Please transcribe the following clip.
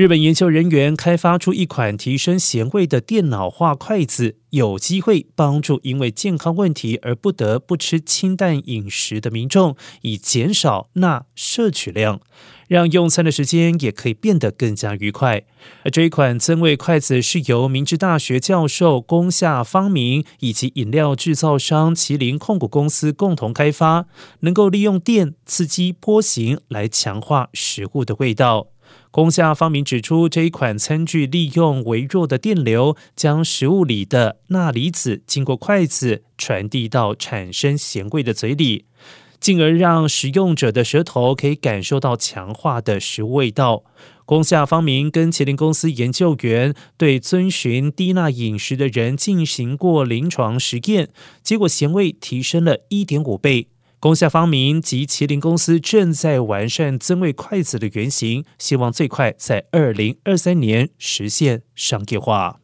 日本研究人员开发出一款提升咸味的电脑化筷子，有机会帮助因为健康问题而不得不吃清淡饮食的民众，以减少钠摄取量，让用餐的时间也可以变得更加愉快。而这一款增味筷子是由明治大学教授宫下方明以及饮料制造商麒麟控股公司共同开发，能够利用电刺激波形来强化食物的味道。工下方明指出，这一款餐具利用微弱的电流，将食物里的钠离子经过筷子传递到产生咸味的嘴里，进而让食用者的舌头可以感受到强化的食物味道。工下方明跟麒麟公司研究员对遵循低钠饮食的人进行过临床实验，结果咸味提升了一点五倍。工夏方明及麒麟公司正在完善增味筷子的原型，希望最快在二零二三年实现商业化。